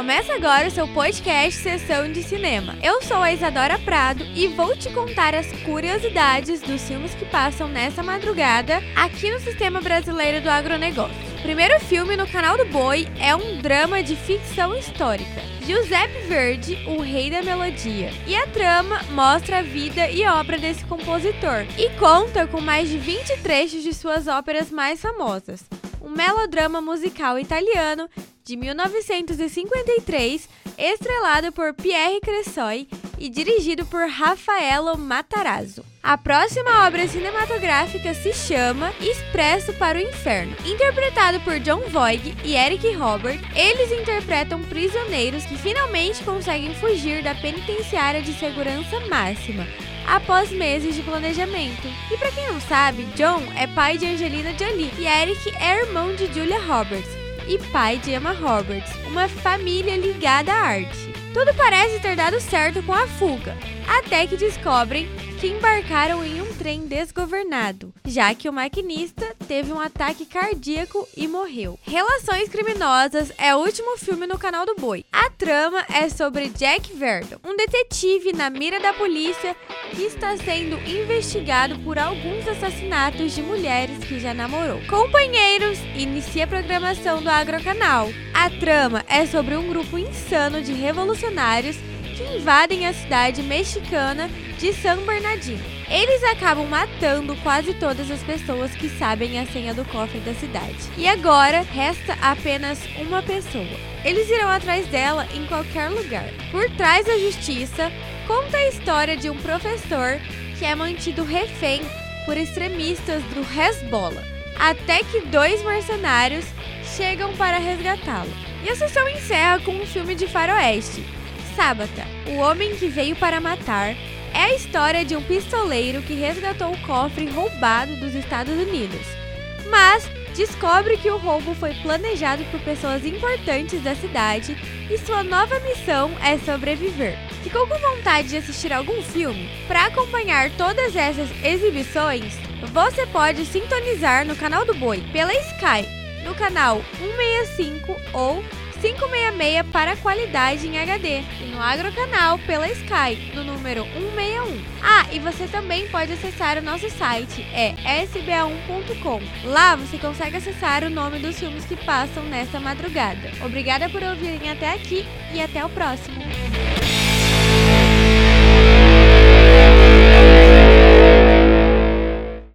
Começa agora o seu podcast Sessão de Cinema. Eu sou a Isadora Prado e vou te contar as curiosidades dos filmes que passam nessa madrugada aqui no Sistema Brasileiro do Agronegócio. Primeiro filme no canal do Boi é um drama de ficção histórica. Giuseppe Verdi, o rei da melodia. E a trama mostra a vida e obra desse compositor e conta com mais de 20 trechos de suas óperas mais famosas. Um melodrama musical italiano de 1953, estrelado por Pierre Cressoy e dirigido por Raffaello Matarazzo. A próxima obra cinematográfica se chama Expresso para o Inferno. Interpretado por John Voight e Eric Robert, eles interpretam prisioneiros que finalmente conseguem fugir da penitenciária de segurança máxima após meses de planejamento. E para quem não sabe, John é pai de Angelina Jolie e Eric é irmão de Julia Roberts e pai de Emma Roberts, uma família ligada à arte. Tudo parece ter dado certo com a fuga, até que descobrem que embarcaram em um trem desgovernado, já que o maquinista teve um ataque cardíaco e morreu. Relações Criminosas é o último filme no canal do Boi. A trama é sobre Jack Verdon, um detetive na mira da polícia que está sendo investigado por alguns assassinatos de mulheres que já namorou. Companheiros, inicia a programação do Agrocanal. A trama é sobre um grupo insano de revolucionários que invadem a cidade mexicana de San Bernardino. Eles acabam matando quase todas as pessoas que sabem a senha do cofre da cidade. E agora resta apenas uma pessoa. Eles irão atrás dela em qualquer lugar. Por trás da justiça, conta a história de um professor que é mantido refém por extremistas do Hezbollah, até que dois mercenários chegam para resgatá-lo. E a sessão encerra com um filme de faroeste, Sábata, o homem que veio para matar, é a história de um pistoleiro que resgatou o cofre roubado dos Estados Unidos. Mas descobre que o roubo foi planejado por pessoas importantes da cidade e sua nova missão é sobreviver. Ficou com vontade de assistir algum filme? Para acompanhar todas essas exibições, você pode sintonizar no canal do Boi pela Sky, no canal 165 ou 566 para qualidade em HD e no Agrocanal pela Sky, no número 161. Ah, e você também pode acessar o nosso site, é sba1.com. Lá você consegue acessar o nome dos filmes que passam nesta madrugada. Obrigada por ouvirem até aqui e até o próximo.